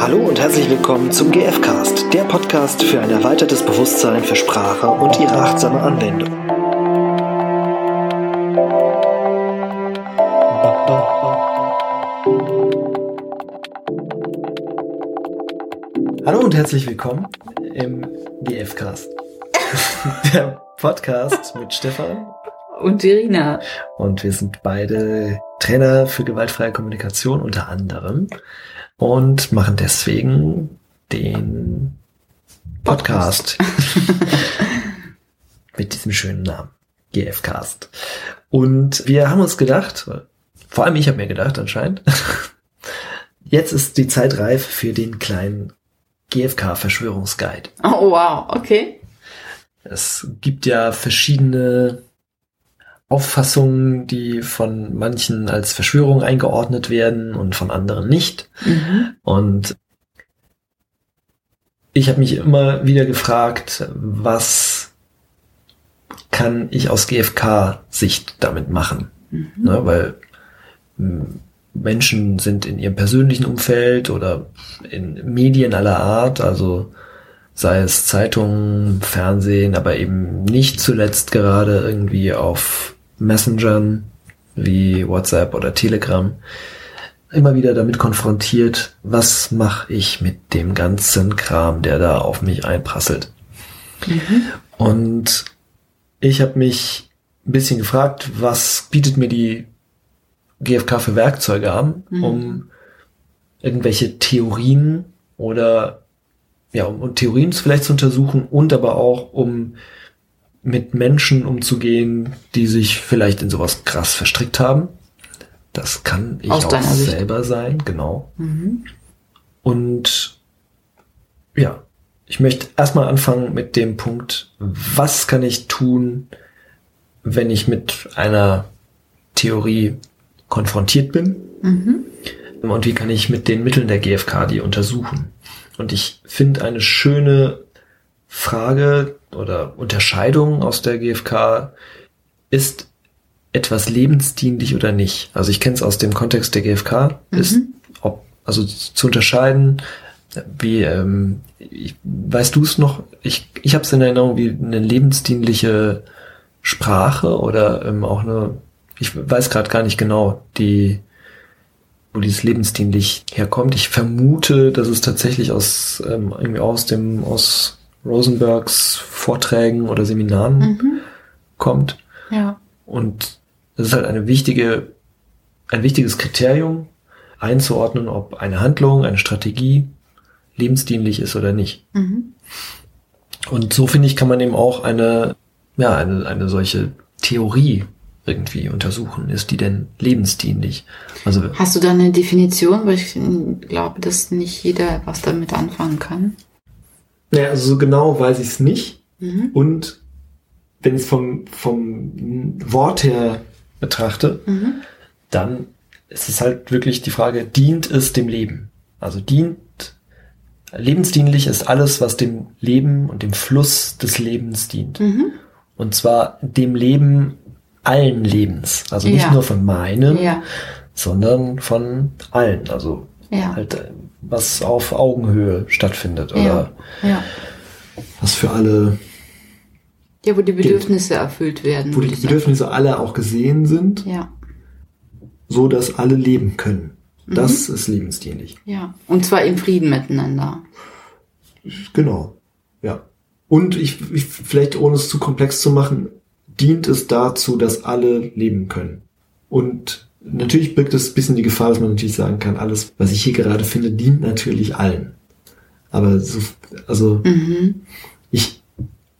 Hallo und herzlich willkommen zum GFcast, der Podcast für ein erweitertes Bewusstsein für Sprache und ihre achtsame Anwendung. Hallo und herzlich willkommen im GFcast. der Podcast mit Stefan und Irina. Und wir sind beide Trainer für gewaltfreie Kommunikation unter anderem und machen deswegen den Podcast mit diesem schönen Namen, GFcast. Und wir haben uns gedacht, vor allem ich habe mir gedacht anscheinend, jetzt ist die Zeit reif für den kleinen GFK-Verschwörungsguide. Oh wow, okay. Es gibt ja verschiedene Auffassungen, die von manchen als Verschwörung eingeordnet werden und von anderen nicht. Mhm. Und ich habe mich immer wieder gefragt, was kann ich aus GFK-Sicht damit machen? Mhm. Ne, weil hm, Menschen sind in ihrem persönlichen Umfeld oder in Medien aller Art, also sei es Zeitungen, Fernsehen, aber eben nicht zuletzt gerade irgendwie auf Messengern wie WhatsApp oder Telegram immer wieder damit konfrontiert, was mache ich mit dem ganzen Kram, der da auf mich einprasselt. Mhm. Und ich habe mich ein bisschen gefragt, was bietet mir die GfK für Werkzeuge an, mhm. um irgendwelche Theorien oder ja, um Theorien vielleicht zu untersuchen und aber auch um mit Menschen umzugehen, die sich vielleicht in sowas krass verstrickt haben. Das kann ich Aus auch selber sein, genau. Mhm. Und ja, ich möchte erstmal anfangen mit dem Punkt, was kann ich tun, wenn ich mit einer Theorie konfrontiert bin? Mhm. Und wie kann ich mit den Mitteln der GfK die untersuchen? Und ich finde eine schöne Frage oder Unterscheidung aus der GfK ist etwas lebensdienlich oder nicht. Also ich kenne es aus dem Kontext der GfK, mhm. ist ob, also zu unterscheiden, wie ähm, ich, weißt du es noch? Ich, ich habe es in Erinnerung wie eine lebensdienliche Sprache oder ähm, auch eine, ich weiß gerade gar nicht genau, die wo dieses lebensdienlich herkommt. Ich vermute, dass es tatsächlich aus ähm, irgendwie aus dem aus Rosenbergs Vorträgen oder Seminaren mhm. kommt. Ja. Und es ist halt eine wichtige, ein wichtiges Kriterium, einzuordnen, ob eine Handlung, eine Strategie lebensdienlich ist oder nicht. Mhm. Und so finde ich, kann man eben auch eine, ja, eine, eine solche Theorie irgendwie untersuchen. Ist die denn lebensdienlich? Also, Hast du da eine Definition? Weil ich glaube, dass nicht jeder was damit anfangen kann. Naja, also so genau weiß ich es nicht. Mhm. Und wenn ich es vom, vom Wort her betrachte, mhm. dann ist es halt wirklich die Frage, dient es dem Leben? Also dient, lebensdienlich ist alles, was dem Leben und dem Fluss des Lebens dient. Mhm. Und zwar dem Leben allen Lebens. Also nicht ja. nur von meinem, ja. sondern von allen. Also ja. halt äh, was auf Augenhöhe stattfindet oder ja. Ja. was für alle. Ja, wo die Bedürfnisse gilt. erfüllt werden. Wo die Bedürfnisse sagen. alle auch gesehen sind. Ja. So dass alle leben können. Mhm. Das ist lebensdienlich. Ja. Und zwar im Frieden miteinander. Genau. Ja. Und ich, ich vielleicht ohne es zu komplex zu machen, dient es dazu, dass alle leben können. Und Natürlich birgt es ein bisschen die Gefahr, dass man natürlich sagen kann, alles, was ich hier gerade finde, dient natürlich allen. Aber so, also mhm. ich.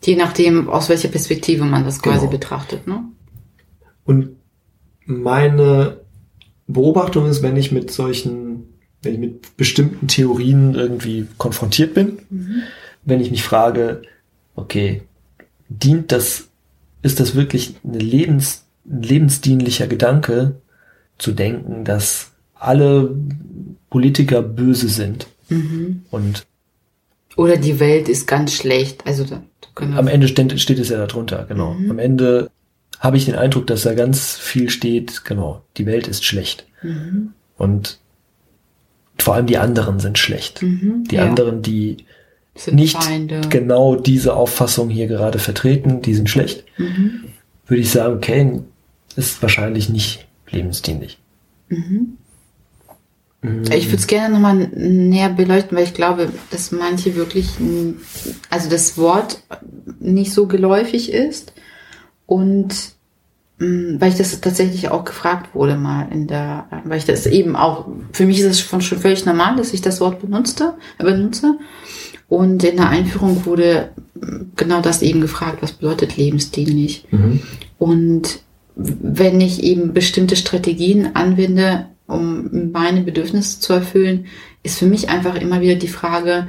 Je nachdem, aus welcher Perspektive man das quasi genau. betrachtet, ne? Und meine Beobachtung ist, wenn ich mit solchen, wenn ich mit bestimmten Theorien irgendwie konfrontiert bin, mhm. wenn ich mich frage, okay, dient das, ist das wirklich eine Lebens, ein lebensdienlicher Gedanke, zu denken, dass alle Politiker böse sind. Mhm. Und oder die Welt ist ganz schlecht. Also da, da am Ende steht, steht es ja darunter, genau. Mhm. Am Ende habe ich den Eindruck, dass da ganz viel steht, genau, die Welt ist schlecht. Mhm. Und vor allem die anderen sind schlecht. Mhm, Die ja. anderen, die Sind nicht Feinde. genau diese Auffassung hier gerade vertreten, die sind schlecht, Mhm. würde ich sagen, okay, ist wahrscheinlich nicht lebensdienlich. Mhm. Ich würde es gerne nochmal näher beleuchten, weil ich glaube, dass manche wirklich, also das Wort nicht so geläufig ist und mh, weil ich das tatsächlich auch gefragt wurde mal in der, weil ich das eben auch, für mich ist es schon, schon völlig normal, dass ich das Wort benutzte, benutze. Und in der Einführung wurde genau das eben gefragt, was bedeutet lebensdienlich? Mhm. Und wenn ich eben bestimmte Strategien anwende, um meine Bedürfnisse zu erfüllen, ist für mich einfach immer wieder die Frage,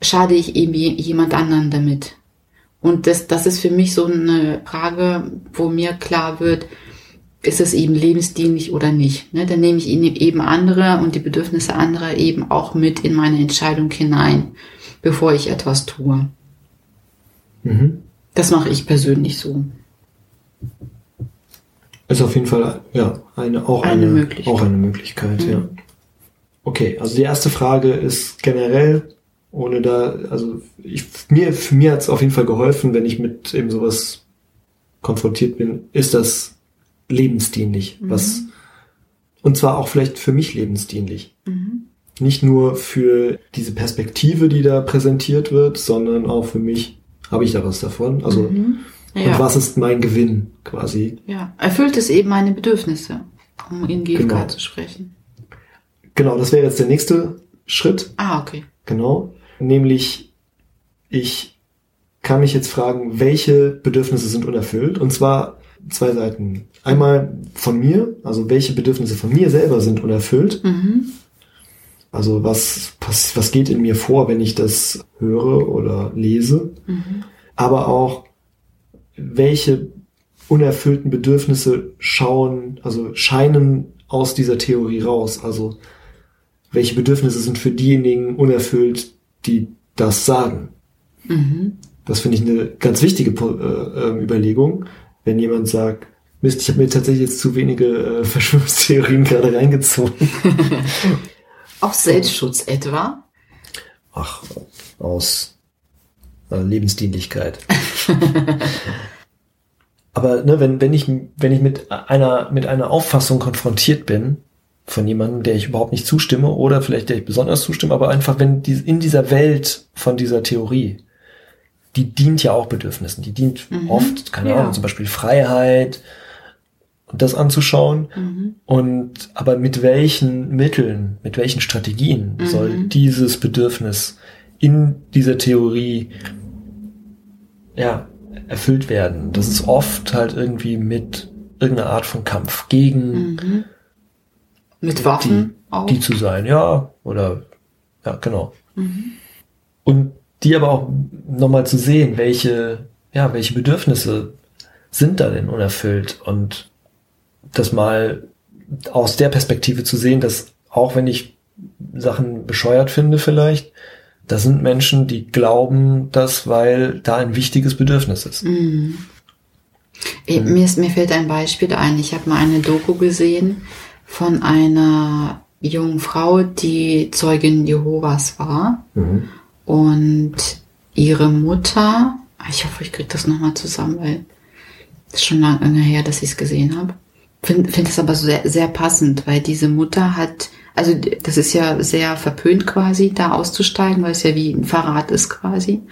schade ich eben je- jemand anderen damit? Und das, das ist für mich so eine Frage, wo mir klar wird, ist es eben lebensdienlich oder nicht? Ne? Dann nehme ich eben andere und die Bedürfnisse anderer eben auch mit in meine Entscheidung hinein, bevor ich etwas tue. Mhm. Das mache ich persönlich so. Ist auf jeden Fall ja eine auch Eine eine, Möglichkeit. auch eine Möglichkeit, Mhm. ja. Okay, also die erste Frage ist generell, ohne da, also ich, mir, für mir hat es auf jeden Fall geholfen, wenn ich mit eben sowas konfrontiert bin, ist das lebensdienlich, was und zwar auch vielleicht für mich lebensdienlich. Mhm. Nicht nur für diese Perspektive, die da präsentiert wird, sondern auch für mich habe ich da was davon. Also Mhm. Und Ja. was ist mein Gewinn quasi? Ja, erfüllt es eben meine Bedürfnisse, um in GFK Genau. zu sprechen. Genau, das wäre jetzt der nächste Schritt. Ah, okay. Genau. Nämlich, ich kann mich jetzt fragen, welche Bedürfnisse sind unerfüllt? Und zwar zwei Seiten. Einmal von mir, also welche Bedürfnisse von mir selber sind unerfüllt. Mhm. Also was, was geht in mir vor, wenn ich das höre oder lese. Mhm. Aber auch, welche unerfüllten Bedürfnisse schauen, also scheinen aus dieser Theorie raus. Also welche Bedürfnisse sind für diejenigen unerfüllt, die das sagen. Mhm. Das finde ich eine ganz wichtige äh, ähm, Überlegung, wenn jemand sagt, Mist, ich habe mir tatsächlich jetzt zu wenige äh, Verschwörungstheorien gerade reingezogen. Aus Selbstschutz etwa? Ach, aus äh, Lebensdienlichkeit. Aber ne, wenn, wenn ich, wenn ich mit einer, mit einer Auffassung konfrontiert bin, von jemandem, der ich überhaupt nicht zustimme, oder vielleicht der ich besonders zustimme, aber einfach, wenn die, in dieser Welt von dieser Theorie, die dient ja auch Bedürfnissen, die dient Mhm, oft, keine ja. Ahnung, zum Beispiel Freiheit und das anzuschauen. Mhm. Und aber mit welchen Mitteln, mit welchen Strategien Mhm. soll dieses Bedürfnis in dieser Theorie ja erfüllt werden? Das ist oft halt irgendwie mit irgendeiner Art von Kampf gegen Mhm. Mit Waffen auch? die zu sein, ja, oder ja, genau. Mhm. Und die aber auch nochmal zu sehen, welche, ja, welche Bedürfnisse sind da denn unerfüllt und das mal aus der Perspektive zu sehen, dass auch wenn ich Sachen bescheuert finde vielleicht, das sind Menschen, die glauben das, weil da ein wichtiges Bedürfnis ist. Mhm. Eh, Mir, ist, mir fällt ein Beispiel ein. Ich habe mal eine Doku gesehen von einer jungen Frau, die Zeugin Jehovas war. Mhm. Und ihre Mutter, ich hoffe, ich kriege das nochmal zusammen, weil es ist schon lange her, dass ich es gesehen habe. Finde find es aber sehr, sehr passend, weil diese Mutter hat, also das ist ja sehr verpönt quasi, da auszusteigen, weil es ja wie ein Verrat ist quasi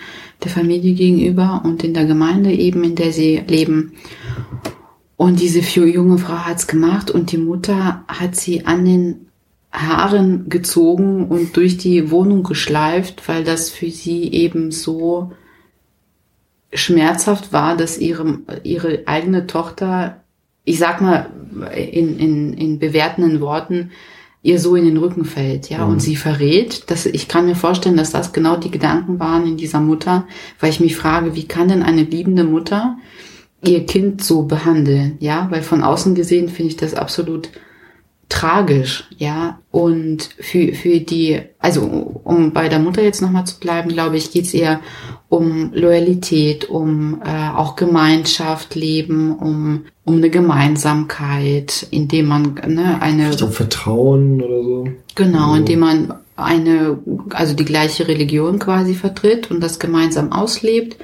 der Familie gegenüber und in der Gemeinde eben, in der sie leben. Und diese junge Frau hat's gemacht und die Mutter hat sie an den Haaren gezogen und durch die Wohnung geschleift, weil das für sie eben so schmerzhaft war, dass ihre, ihre eigene Tochter, ich sag mal in, in, in bewertenden Worten, ihr so in den Rücken fällt, ja, Mhm. und sie verrät, dass ich kann mir vorstellen, dass das genau die Gedanken waren in dieser Mutter, weil ich mich frage, wie kann denn eine liebende Mutter ihr Kind so behandeln, ja, weil von außen gesehen finde ich das absolut tragisch, ja. Und für, für die, also um bei der Mutter jetzt nochmal zu bleiben, glaube ich, geht's eher um Loyalität, um äh, auch Gemeinschaft leben, um, um eine Gemeinsamkeit, indem man ne, eine. Um Vertrauen oder so. Genau, indem man eine, also die gleiche Religion quasi vertritt und das gemeinsam auslebt.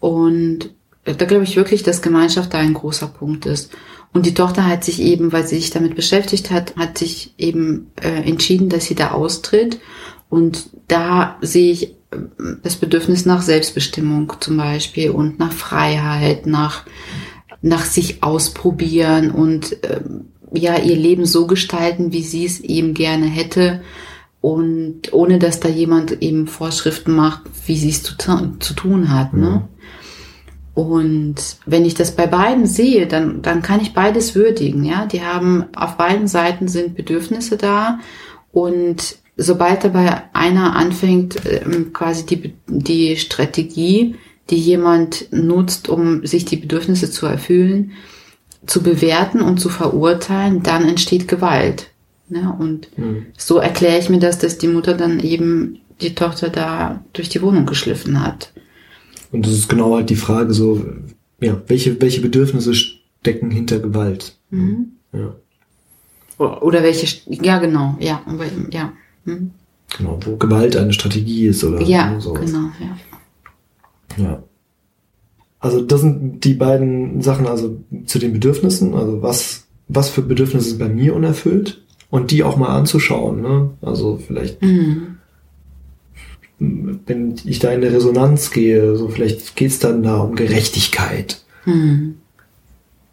Und da glaube ich wirklich, dass Gemeinschaft da ein großer Punkt ist. Und die Tochter hat sich eben, weil sie sich damit beschäftigt hat, hat sich eben äh, entschieden, dass sie da austritt. Und da sehe ich äh, das Bedürfnis nach Selbstbestimmung zum Beispiel und nach Freiheit, nach, nach sich ausprobieren und äh, ja, ihr Leben so gestalten, wie sie es eben gerne hätte. Und ohne dass da jemand eben Vorschriften macht, wie sie es zu, zu tun hat. Ne? Und wenn ich das bei beiden sehe, dann, dann kann ich beides würdigen. Ja, die haben auf beiden Seiten sind Bedürfnisse da. Und sobald dabei einer anfängt, ähm, quasi die, die Strategie, die jemand nutzt, um sich die Bedürfnisse zu erfüllen, zu bewerten und zu verurteilen, dann entsteht Gewalt. Ne? Und mhm. so erkläre ich mir das, dass die Mutter dann eben die Tochter da durch die Wohnung geschliffen hat. Und das ist genau halt die Frage so, ja, welche, welche Bedürfnisse stecken hinter Gewalt? Mhm. Ja. Oder welche, ja genau, ja, ja. Mhm. Genau, wo Gewalt eine Strategie ist oder ja, sowas. genau, ja. Ja. Also das sind die beiden Sachen, also zu den Bedürfnissen, also was, was für Bedürfnisse sind bei mir unerfüllt und die auch mal anzuschauen, ne? Also vielleicht mhm wenn ich da in eine Resonanz gehe, so vielleicht geht's dann da um Gerechtigkeit. Mhm.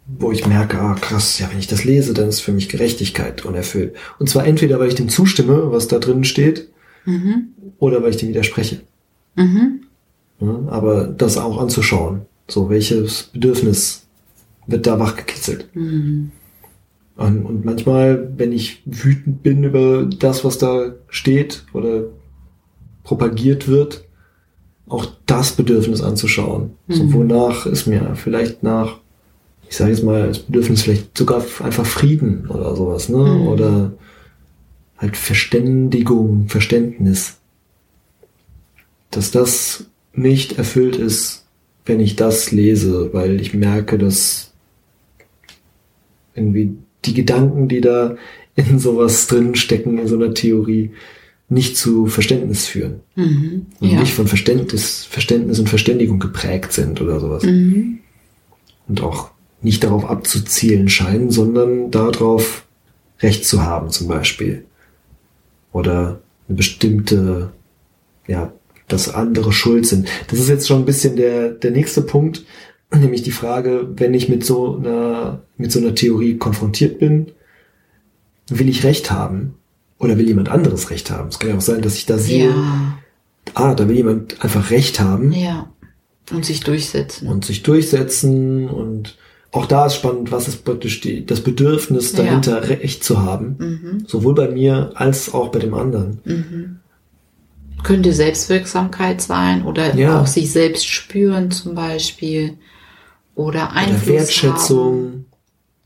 Wo ich merke, ah krass, ja, wenn ich das lese, dann ist für mich Gerechtigkeit unerfüllt. Und zwar entweder, weil ich dem zustimme, was da drin steht, mhm. oder weil ich dem widerspreche. Mhm. Ja, aber das auch anzuschauen. So, welches Bedürfnis wird da wachgekitzelt? Mhm. Und, und manchmal, wenn ich wütend bin über das, was da steht, oder propagiert wird, auch das Bedürfnis anzuschauen. Mhm. So, wonach ist mir vielleicht nach, ich sage jetzt mal, das Bedürfnis vielleicht sogar einfach Frieden oder sowas, ne? Mhm. Oder halt Verständigung, Verständnis. Dass das nicht erfüllt ist, wenn ich das lese, weil ich merke, dass irgendwie die Gedanken, die da in sowas drin stecken, in so einer Theorie, nicht zu Verständnis führen. Mhm, und ja. nicht von Verständnis, Verständnis und Verständigung geprägt sind oder sowas. Mhm. Und auch nicht darauf abzuzielen scheinen, sondern darauf Recht zu haben, zum Beispiel. Oder eine bestimmte, ja, dass andere schuld sind. Das ist jetzt schon ein bisschen der, der nächste Punkt, nämlich die Frage, wenn ich mit so einer, mit so einer Theorie konfrontiert bin, will ich Recht haben? Oder will jemand anderes Recht haben? Es kann ja auch sein, dass ich da sehe, ja. ah, da will jemand einfach Recht haben. Ja. Und sich durchsetzen. Und sich durchsetzen. Und auch da ist spannend, was ist praktisch die, das Bedürfnis dahinter, ja. Recht zu haben. Mhm. Sowohl bei mir als auch bei dem anderen. Mhm. Könnte Selbstwirksamkeit sein oder ja. auch sich selbst spüren zum Beispiel. Oder Einfluss oder Wertschätzung. Haben.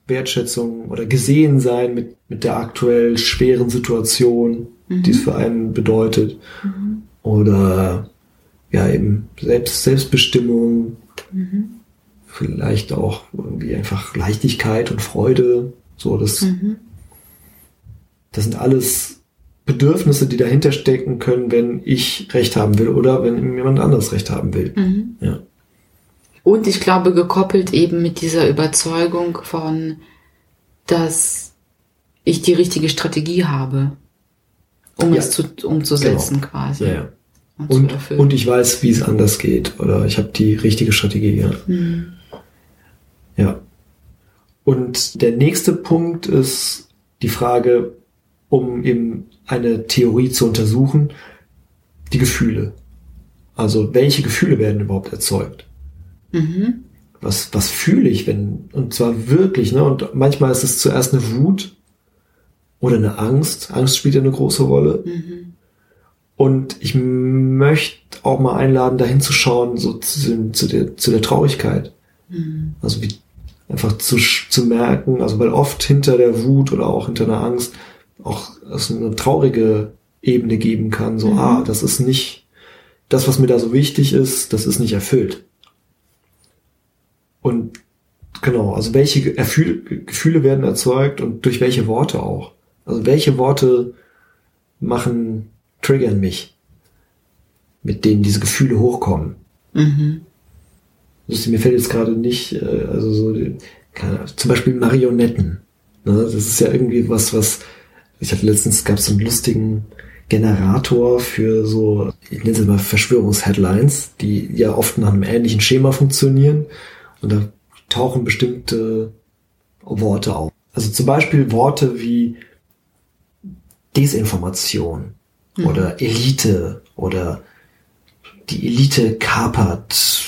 Wertschätzung oder gesehen sein mit, mit der aktuell schweren Situation, mhm. die es für einen bedeutet. Mhm. Oder ja, eben Selbst, Selbstbestimmung, mhm. vielleicht auch irgendwie einfach Leichtigkeit und Freude. So, das, mhm. das sind alles Bedürfnisse, die dahinter stecken können, wenn ich Recht haben will oder wenn jemand anderes Recht haben will. Mhm. Ja. Und ich glaube, gekoppelt eben mit dieser Überzeugung von, dass ich die richtige Strategie habe, um ja. es zu, umzusetzen genau. quasi. Ja, ja. Und, und, und, ich weiß, wie es anders geht. Oder ich habe die richtige Strategie, ja. Mhm. Ja. Und der nächste Punkt ist die Frage, um eben eine Theorie zu untersuchen, die Gefühle. Also welche Gefühle werden überhaupt erzeugt? Mhm. Was, was fühle ich, wenn, und zwar wirklich, ne? Und manchmal ist es zuerst eine Wut oder eine Angst. Angst spielt ja eine große Rolle. Mhm. Und ich möchte auch mal einladen, dahin zu schauen, so zu, zu, der, zu der Traurigkeit. Mhm. Also wie, einfach zu, zu merken, also weil oft hinter der Wut oder auch hinter der Angst auch es eine traurige Ebene geben kann, so, mhm. ah, das ist nicht, das, was mir da so wichtig ist, das ist nicht erfüllt. Und genau, also welche Gefühle werden erzeugt und durch welche Worte auch. Also welche Worte machen, triggern mich, mit denen diese Gefühle hochkommen. Mhm. Also, mir fällt jetzt gerade nicht, äh, also so, keine, zum Beispiel Marionetten. Ne? Das ist ja irgendwie was, was, ich hatte letztens, gab es so einen lustigen Generator für so, ich nenne es mal Verschwörungsheadlines, die ja oft nach einem ähnlichen Schema funktionieren. Und da tauchen bestimmte Worte auf. Also zum Beispiel Worte wie Desinformation mhm. oder Elite oder die Elite kapert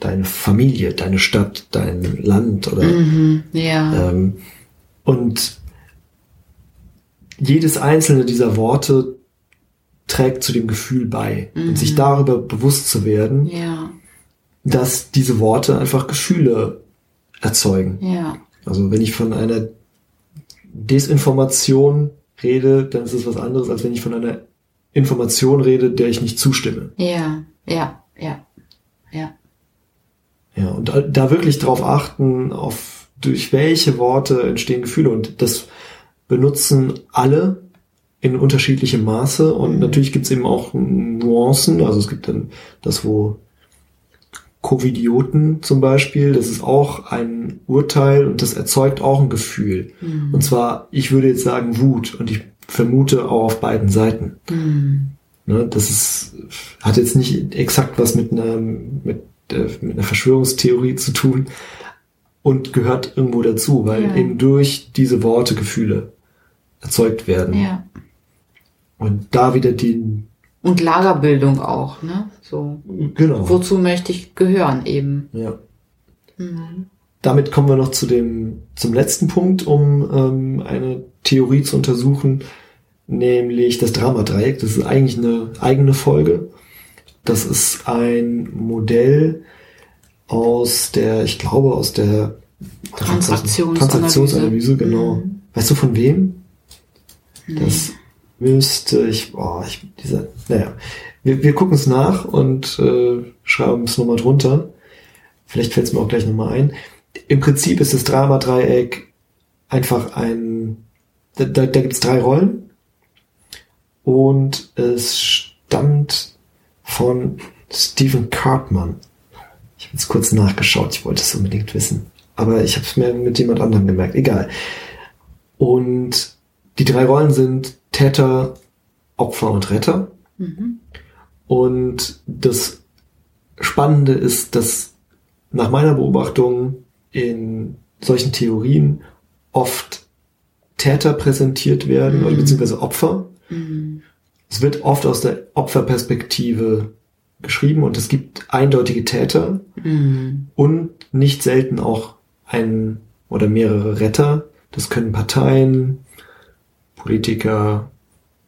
deine Familie, deine Stadt, dein Land oder mhm, ja. ähm, und jedes einzelne dieser Worte trägt zu dem Gefühl bei mhm. und sich darüber bewusst zu werden, ja. Dass diese Worte einfach Gefühle erzeugen. Ja. Also wenn ich von einer Desinformation rede, dann ist es was anderes, als wenn ich von einer Information rede, der ich nicht zustimme. Ja, ja, ja, ja. Ja, und da, da wirklich drauf achten, auf durch welche Worte entstehen Gefühle. Und das benutzen alle in unterschiedlichem Maße. Und mhm. natürlich gibt's eben auch Nuancen. Also es gibt dann das, wo Covidioten zum Beispiel, das ist auch ein Urteil und das erzeugt auch ein Gefühl. Mhm. Und zwar, ich würde jetzt sagen Wut und ich vermute auch auf beiden Seiten. Mhm. Ne, das ist, hat jetzt nicht exakt was mit einer, mit, äh, mit einer Verschwörungstheorie zu tun und gehört irgendwo dazu, weil ja. eben durch diese Worte Gefühle erzeugt werden. Ja. Und da wieder die und Lagerbildung auch, ne? So. Genau. Wozu möchte ich gehören eben? Ja. Mhm. Damit kommen wir noch zu dem, zum letzten Punkt, um ähm, eine Theorie zu untersuchen, nämlich das Dramadreieck. Das ist eigentlich eine eigene Folge. Das ist ein Modell aus der, ich glaube, aus der Transaktionsanalyse, Transaktionsanalyse genau. Mhm. Weißt du von wem? Nee. Das müsste ich, boah, ich, dieser, naja, wir, wir gucken es nach und äh, schreiben es nochmal drunter. Vielleicht fällt es mir auch gleich nochmal ein. Im Prinzip ist das Drama-Dreieck einfach ein, da, da, da gibt es drei Rollen und es stammt von Stephen Cartman. Ich habe jetzt kurz nachgeschaut, ich wollte es unbedingt wissen. Aber ich habe es mir mit jemand anderem gemerkt. Egal. Und die drei Rollen sind Täter, Opfer und Retter. Mhm. Und das Spannende ist, dass nach meiner Beobachtung in solchen Theorien oft Täter präsentiert werden, mhm. oder beziehungsweise Opfer. Mhm. Es wird oft aus der Opferperspektive geschrieben und es gibt eindeutige Täter mhm. und nicht selten auch ein oder mehrere Retter. Das können Parteien, Politiker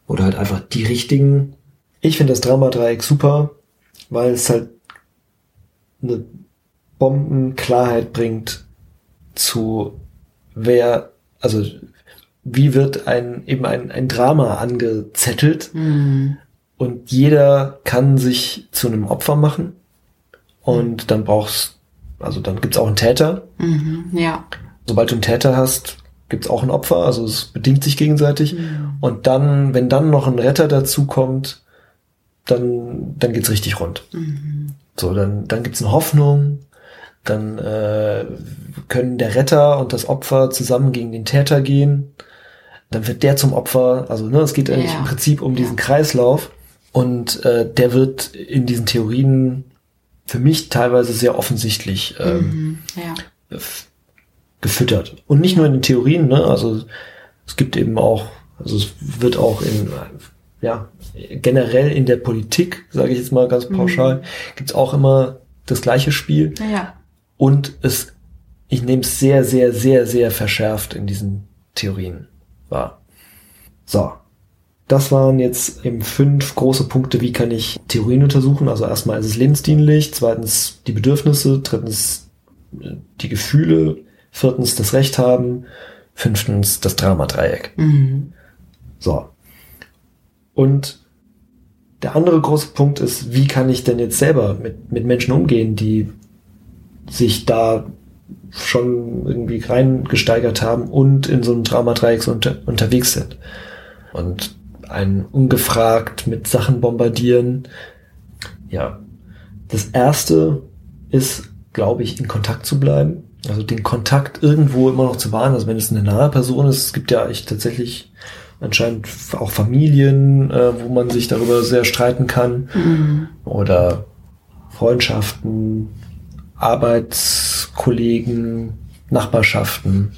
oder halt einfach die richtigen. Ich finde das Dramadreieck super, weil es halt eine Bombenklarheit bringt zu wer, also wie wird ein eben ein, ein Drama angezettelt mhm. und jeder kann sich zu einem Opfer machen und dann brauchst also dann gibt's auch einen Täter. Mhm, ja. Sobald du einen Täter hast, gibt's auch ein Opfer, also es bedingt sich gegenseitig. Mhm. Und dann, wenn dann noch ein Retter dazu kommt, dann, dann geht's richtig rund. Mhm. So, dann, dann gibt's eine Hoffnung, dann äh, können der Retter und das Opfer zusammen gegen den Täter gehen. Dann wird der zum Opfer, also ne, es geht eigentlich ja. im Prinzip um diesen Kreislauf. Und äh, der wird in diesen Theorien für mich teilweise sehr offensichtlich ähm, mhm. ja gefüttert. Und nicht nur in den Theorien, ne? Also es gibt eben auch, also es wird auch in, ja, generell in der Politik, sage ich jetzt mal ganz pauschal, mhm. gibt's auch immer das gleiche Spiel. Ja. Und es, ich nehme es sehr, sehr, sehr, sehr verschärft in diesen Theorien wahr. So. Das waren jetzt eben fünf große Punkte, wie kann ich Theorien untersuchen. Also erstmal ist es lebensdienlich, zweitens die Bedürfnisse, drittens die Gefühle, viertens das Recht haben, fünftens das Dramadreieck. Mhm. So. Und der andere große Punkt ist, wie kann ich denn jetzt selber mit, mit Menschen umgehen, die sich da schon irgendwie reingesteigert haben und in so einem Dramadreieck unter, unterwegs sind. Und einen ungefragt mit Sachen bombardieren. Ja. Das erste ist, glaube ich, in Kontakt zu bleiben. Also den Kontakt irgendwo immer noch zu wahren. Also wenn es eine nahe Person ist, es gibt ja echt tatsächlich anscheinend auch Familien, äh, wo man sich darüber sehr streiten kann. Mhm. Oder Freundschaften, Arbeitskollegen, Nachbarschaften.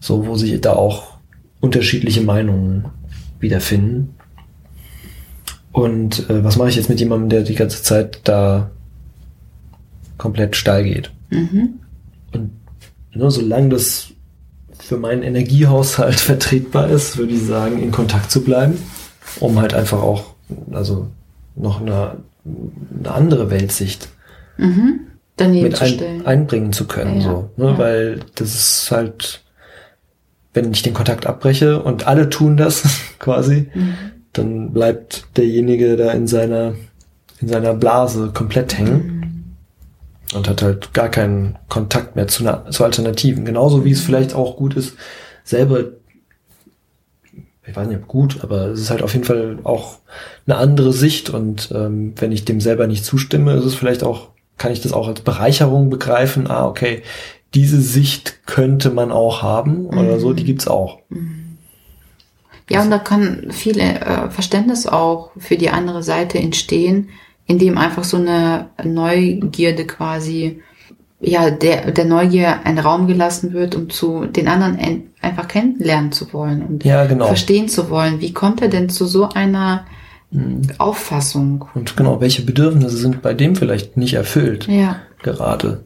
So, wo sich da auch unterschiedliche Meinungen wiederfinden. Und äh, was mache ich jetzt mit jemandem, der die ganze Zeit da komplett steil geht? Mhm. Und ne, solange das für meinen Energiehaushalt vertretbar ist, würde ich sagen, in Kontakt zu bleiben, um halt einfach auch, also noch eine, eine andere Weltsicht Mhm. Mit ein, einbringen zu können, Ja, so, ne? ja. weil das ist halt, wenn ich den Kontakt abbreche und alle tun das quasi, Mhm. dann bleibt derjenige da in seiner in seiner Blase komplett hängen Mhm. Und hat halt gar keinen Kontakt mehr zu, einer, zu Alternativen. Genauso wie es vielleicht auch gut ist, selber, ich weiß nicht ob gut, aber es ist halt auf jeden Fall auch eine andere Sicht und ähm, wenn ich dem selber nicht zustimme, ist es vielleicht auch, kann ich das auch als Bereicherung begreifen, ah, okay, diese Sicht könnte man auch haben oder so, die gibt's auch. Ja, und da kann viel äh, Verständnis auch für die andere Seite entstehen, indem einfach so eine Neugierde quasi, ja, der, der Neugier ein Raum gelassen wird, um zu den anderen en- einfach kennenlernen zu wollen und Ja, genau. verstehen zu wollen. Wie kommt er denn zu so einer Auffassung? Und genau, welche Bedürfnisse sind bei dem vielleicht nicht erfüllt? Ja. gerade.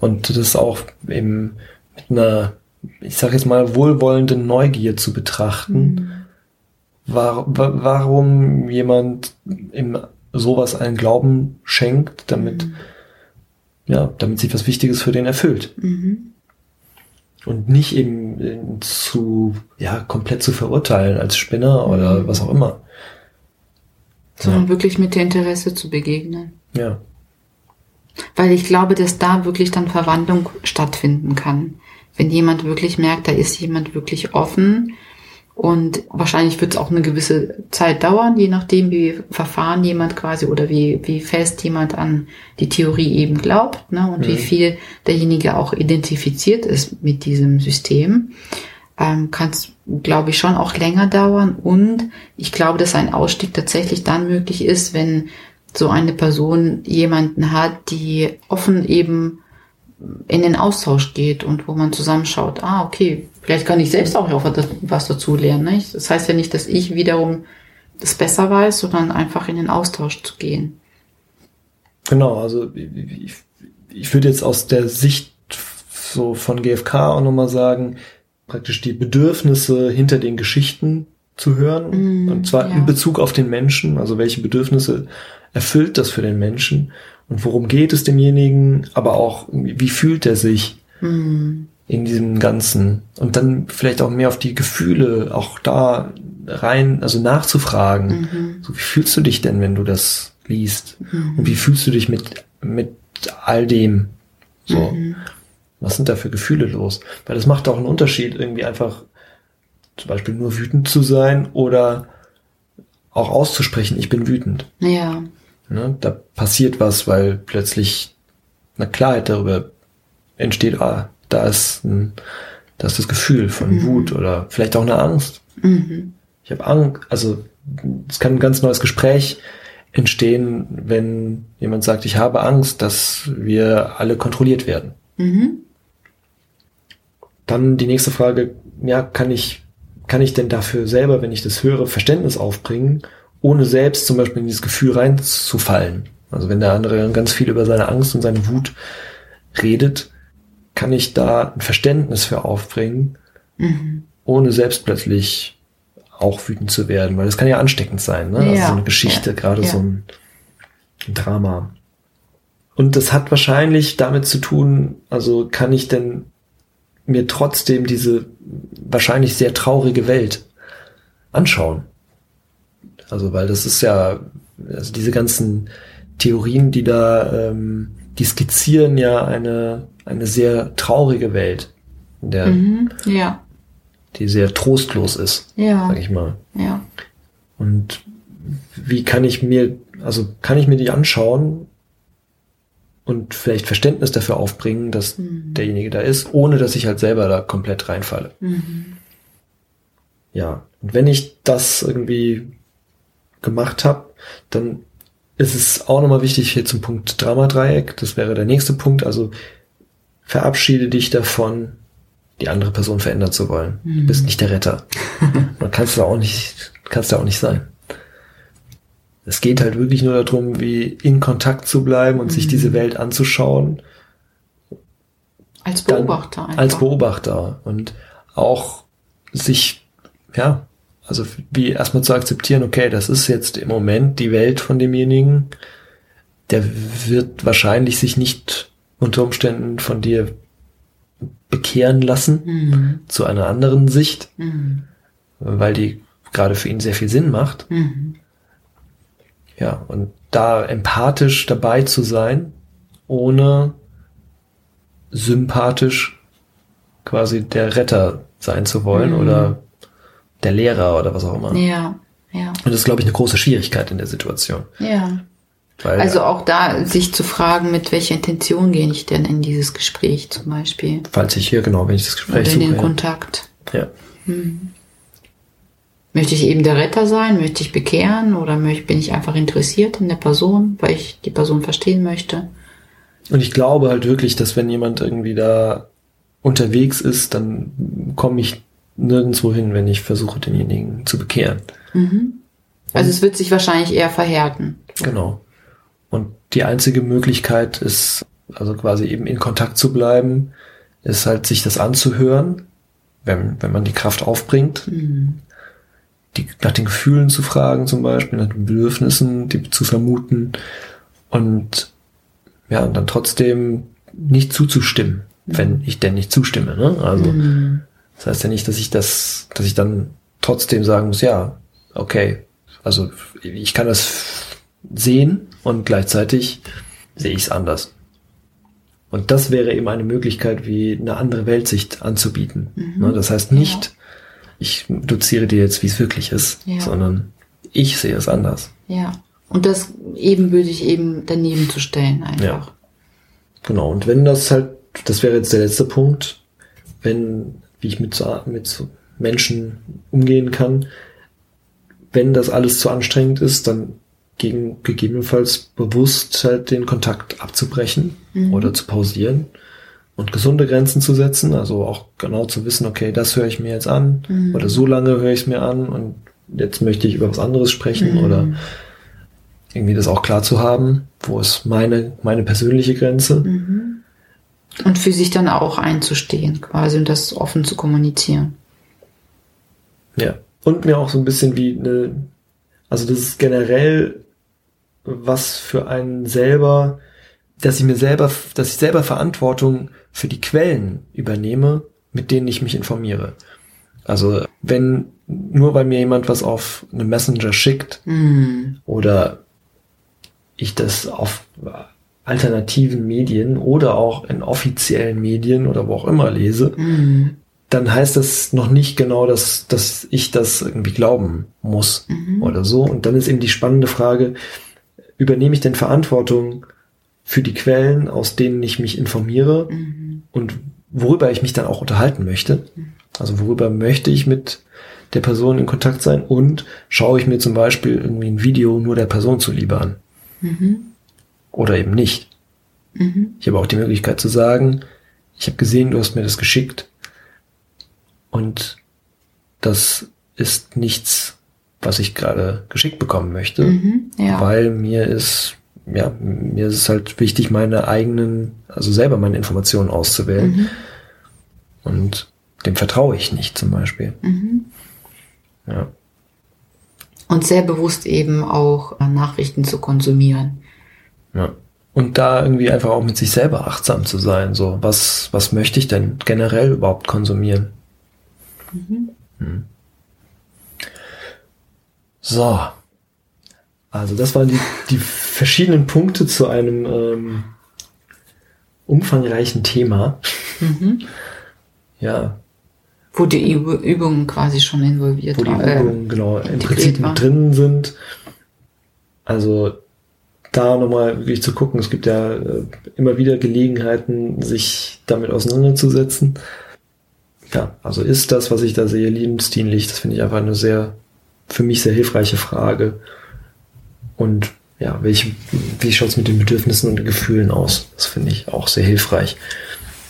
Und das auch eben mit einer, ich sage jetzt mal, wohlwollenden Neugier zu betrachten. War, wa- warum jemand im sowas einen Glauben schenkt, damit, ja, damit sich was Wichtiges für den erfüllt. Mhm. Und nicht eben zu, ja, komplett zu verurteilen als Spinner oder was auch immer. Sondern wirklich mit der Interesse zu begegnen. Ja. Weil ich glaube, dass da wirklich dann Verwandlung stattfinden kann. Wenn jemand wirklich merkt, da ist jemand wirklich offen und wahrscheinlich wird es auch eine gewisse Zeit dauern, je nachdem, wie verfahren jemand quasi oder wie, wie fest jemand an die Theorie eben glaubt ne, und wie viel derjenige auch identifiziert ist mit diesem System. Ähm, kann es, glaube ich, schon auch länger dauern. Und ich glaube, dass ein Ausstieg tatsächlich dann möglich ist, wenn so eine Person jemanden hat, die offen eben in den Austausch geht und wo man zusammenschaut, ah, okay, vielleicht kann ich selbst auch was dazu lernen. Nicht? Das heißt ja nicht, dass ich wiederum das besser weiß, sondern einfach in den Austausch zu gehen. Genau, also ich, ich würde jetzt aus der Sicht so von GfK auch nochmal sagen, praktisch die Bedürfnisse hinter den Geschichten zu hören. Mm, und zwar ja. in Bezug auf den Menschen, also welche Bedürfnisse erfüllt das für den Menschen und worum geht es demjenigen, aber auch wie fühlt er sich Mm, in diesem Ganzen und dann vielleicht auch mehr auf die Gefühle auch da rein, also nachzufragen. mhm, So, wie fühlst du dich denn, wenn du das liest? Und wie fühlst du dich mit, mit all dem? So. mhm, Was sind da für Gefühle los? Weil das macht auch einen Unterschied, irgendwie einfach zum Beispiel nur wütend zu sein oder auch auszusprechen, ich bin wütend. ja, Ne? Da passiert was, weil plötzlich eine Klarheit darüber entsteht, ah, da ist, ein, da ist das Gefühl von Wut oder vielleicht auch eine Angst. mhm, Ich habe Angst, also es kann ein ganz neues Gespräch entstehen, wenn jemand sagt, ich habe Angst, dass wir alle kontrolliert werden. mhm, Dann die nächste Frage, ja, kann ich, kann ich denn dafür selber, wenn ich das höre, Verständnis aufbringen, ohne selbst zum Beispiel in dieses Gefühl reinzufallen? Also wenn der andere ganz viel über seine Angst und seine Wut redet, kann ich da ein Verständnis für aufbringen, mhm. ohne selbst plötzlich auch wütend zu werden, weil das kann ja ansteckend sein, ne? also Ja, so eine Geschichte, ja, gerade ja. so ein, ein Drama. Und das hat wahrscheinlich damit zu tun, also kann ich denn mir trotzdem diese wahrscheinlich sehr traurige Welt anschauen. Also, weil das ist ja, also diese ganzen Theorien, die da, ähm, die skizzieren ja eine, eine sehr traurige Welt, in der, Mhm. Ja. die sehr trostlos ist, Ja. sag ich mal. Ja. Und wie kann ich mir, also kann ich mir die anschauen und vielleicht Verständnis dafür aufbringen, dass derjenige da ist, ohne dass ich halt selber da komplett reinfalle. Ja, und wenn ich das irgendwie gemacht habe, dann ist es auch nochmal wichtig hier zum Punkt Dramadreieck. Das wäre der nächste Punkt. Also verabschiede dich davon, die andere Person verändern zu wollen. Du bist nicht der Retter. Man kannst du auch nicht, kannst du auch nicht sein. Es geht halt wirklich nur darum, wie in Kontakt zu bleiben und sich diese Welt anzuschauen. Als Dann Beobachter einfach. Als Beobachter und auch sich, ja, also wie erstmal zu akzeptieren, okay, das ist jetzt im Moment die Welt von demjenigen, der wird wahrscheinlich sich nicht unter Umständen von dir bekehren lassen Mhm. zu einer anderen Sicht, Mhm. weil die gerade für ihn sehr viel Sinn macht. Mhm. Ja, und da empathisch dabei zu sein, ohne sympathisch quasi der Retter sein zu wollen Mhm. oder der Lehrer oder was auch immer. Ja. Ja. Und das ist, glaube ich, eine große Schwierigkeit in der Situation. Ja. Weil, Also auch da sich zu fragen, mit welcher Intention gehe ich denn in dieses Gespräch zum Beispiel? falls ich hier, genau, wenn ich das Oder Gespräch in den suche. Kontakt. Ja. Möchte ich eben der Retter sein? Möchte ich bekehren? Oder bin ich einfach interessiert in der Person, weil ich die Person verstehen möchte? Und ich glaube halt wirklich, dass wenn jemand irgendwie da unterwegs ist, dann komme ich nirgendwo hin, wenn ich versuche, denjenigen zu bekehren. Also es wird sich wahrscheinlich eher verhärten. Genau. Die einzige Möglichkeit ist, also quasi eben in Kontakt zu bleiben, ist halt sich das anzuhören, wenn, wenn man die Kraft aufbringt, die, nach den Gefühlen zu fragen zum Beispiel, nach den Bedürfnissen, die zu vermuten und ja, und dann trotzdem nicht zuzustimmen, wenn ich denn nicht zustimme. Ne? Also das heißt ja nicht, dass ich das, dass ich dann trotzdem sagen muss, ja, okay, also ich kann das sehen und gleichzeitig sehe ich es anders. Und das wäre eben eine Möglichkeit, wie eine andere Weltsicht anzubieten. Ne, Das heißt nicht, ich doziere dir jetzt, wie es wirklich ist, Ja. sondern ich sehe es anders. Ja. Und das ebenbürtig eben daneben zu stellen einfach. Ja. Genau. Und wenn das halt, das wäre jetzt der letzte Punkt, wenn, wie ich mit, so- mit so Menschen umgehen kann, wenn das alles zu anstrengend ist, dann gegen, gegebenenfalls bewusst halt den Kontakt abzubrechen oder zu pausieren und gesunde Grenzen zu setzen, also auch genau zu wissen, okay, das höre ich mir jetzt an oder so lange höre ich es mir an und jetzt möchte ich über was anderes sprechen oder irgendwie das auch klar zu haben, wo ist meine, meine persönliche Grenze. Und für sich dann auch einzustehen, quasi, und das offen zu kommunizieren. Ja. Und mir auch so ein bisschen wie eine, also das ist generell was für einen selber, dass ich mir selber, dass ich selber Verantwortung für die Quellen übernehme, mit denen ich mich informiere. Also wenn nur weil mir jemand was auf einem Messenger schickt oder ich das auf alternativen Medien oder auch in offiziellen Medien oder wo auch immer lese, dann heißt das noch nicht genau, dass, dass ich das irgendwie glauben muss oder so. Und dann ist eben die spannende Frage, übernehme ich denn Verantwortung für die Quellen, aus denen ich mich informiere und worüber ich mich dann auch unterhalten möchte? Also worüber möchte ich mit der Person in Kontakt sein und schaue ich mir zum Beispiel irgendwie ein Video nur der Person zuliebe an? Oder eben nicht. Ich habe auch die Möglichkeit zu sagen, ich habe gesehen, du hast mir das geschickt und das ist nichts, was ich gerade geschickt bekommen möchte, Mhm, ja. weil mir ist, ja, mir ist es halt wichtig, meine eigenen, also selber meine Informationen auszuwählen. Mhm. Und dem vertraue ich nicht zum Beispiel. Mhm. Ja. Und sehr bewusst eben auch äh, Nachrichten zu konsumieren. Ja. und da irgendwie einfach auch mit sich selber achtsam zu sein. So, was, was möchte ich denn generell überhaupt konsumieren? Mhm. Hm. So. Also das waren die, die verschiedenen Punkte zu einem ähm, umfangreichen Thema. Mhm. Ja. Wo die Übungen quasi schon involviert waren. Wo die Übungen, äh, genau, im Prinzip mit drin sind. Also da nochmal wirklich zu gucken. Es gibt ja äh, immer wieder Gelegenheiten, sich damit auseinanderzusetzen. Ja, also ist das, was ich da sehe, liebensdienlich? Das finde ich einfach eine sehr, für mich sehr hilfreiche Frage. Und ja, welche, wie schaut es mit den Bedürfnissen und Gefühlen aus? Das finde ich auch sehr hilfreich,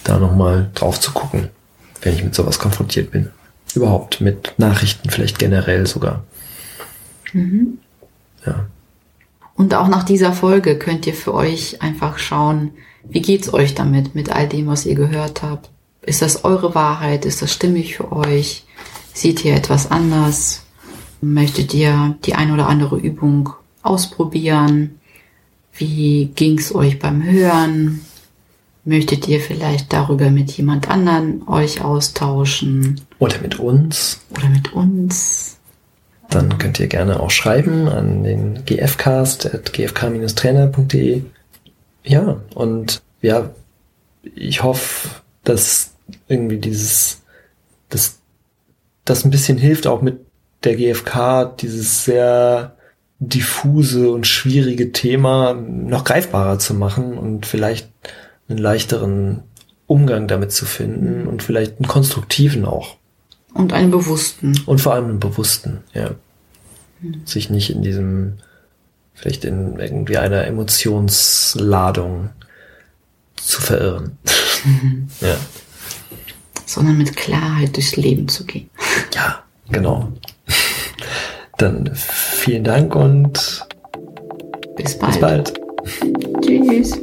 da nochmal drauf zu gucken, wenn ich mit sowas konfrontiert bin. Überhaupt mit Nachrichten, vielleicht generell sogar. Mhm. Ja. Und auch nach dieser Folge könnt ihr für euch einfach schauen, wie geht's euch damit, mit all dem, was ihr gehört habt. Ist das eure Wahrheit? Ist das stimmig für euch? Seht ihr etwas anders? Möchtet ihr die ein oder andere Übung ausprobieren? Wie ging's euch beim Hören? Möchtet ihr vielleicht darüber mit jemand anderen euch austauschen? Oder mit uns? Oder mit uns? dann könnt ihr gerne auch schreiben an den gfcast.gfk-trainer.de. Ja, und ja, ich hoffe, dass irgendwie dieses, dass das ein bisschen hilft, auch mit der GfK dieses sehr diffuse und schwierige Thema noch greifbarer zu machen und vielleicht einen leichteren Umgang damit zu finden und vielleicht einen konstruktiven auch. Und einen bewussten. Und vor allem einen bewussten, ja. Mhm. Sich nicht in diesem, vielleicht in irgendwie einer Emotionsladung zu verirren. Mhm. ja. Sondern mit Klarheit durchs Leben zu gehen. Ja, genau. Dann vielen Dank und bis bald. Bis bald. Tschüss.